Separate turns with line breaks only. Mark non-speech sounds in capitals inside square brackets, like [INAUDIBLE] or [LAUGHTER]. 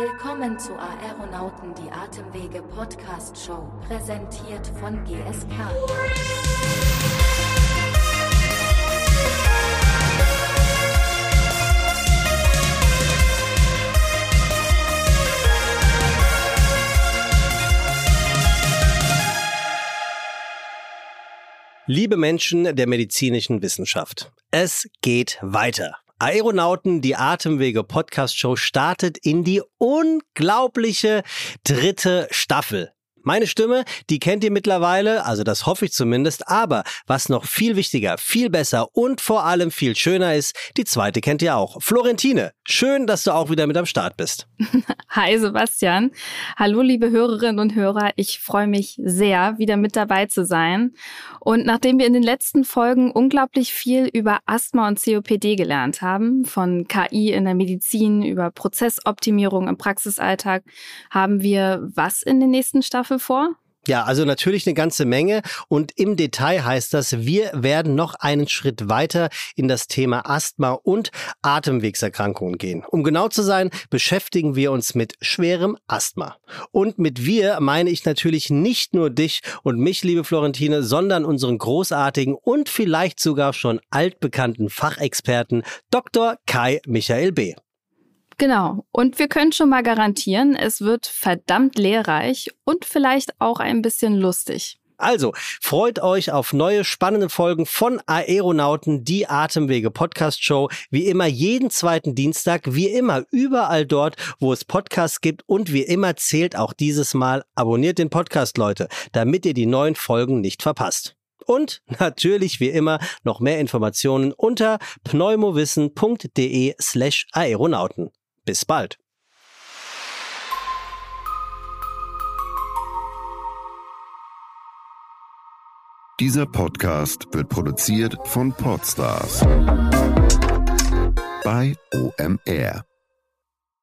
Willkommen zu Aeronauten die Atemwege Podcast Show, präsentiert von GSK.
Liebe Menschen der medizinischen Wissenschaft, es geht weiter. Aeronauten, die Atemwege Podcast Show startet in die unglaubliche dritte Staffel. Meine Stimme, die kennt ihr mittlerweile, also das hoffe ich zumindest, aber was noch viel wichtiger, viel besser und vor allem viel schöner ist, die zweite kennt ihr auch. Florentine, schön, dass du auch wieder mit am Start bist. [LAUGHS]
Hi Sebastian. Hallo liebe Hörerinnen und Hörer, ich freue mich sehr, wieder mit dabei zu sein. Und nachdem wir in den letzten Folgen unglaublich viel über Asthma und COPD gelernt haben, von KI in der Medizin über Prozessoptimierung im Praxisalltag, haben wir was in den nächsten Staffeln Staffel vor?
Ja, also natürlich eine ganze Menge und im Detail heißt das, wir werden noch einen Schritt weiter in das Thema Asthma und Atemwegserkrankungen gehen. Um genau zu sein, beschäftigen wir uns mit schwerem Asthma. Und mit wir meine ich natürlich nicht nur dich und mich, liebe Florentine, sondern unseren großartigen und vielleicht sogar schon altbekannten Fachexperten Dr. Kai Michael B.
Genau. Und wir können schon mal garantieren, es wird verdammt lehrreich und vielleicht auch ein bisschen lustig.
Also, freut euch auf neue spannende Folgen von Aeronauten, die Atemwege Podcast Show. Wie immer jeden zweiten Dienstag, wie immer überall dort, wo es Podcasts gibt und wie immer zählt auch dieses Mal abonniert den Podcast, Leute, damit ihr die neuen Folgen nicht verpasst. Und natürlich wie immer noch mehr Informationen unter pneumowissen.de slash Aeronauten. Bis bald.
Dieser Podcast wird produziert von Podstars bei OMR.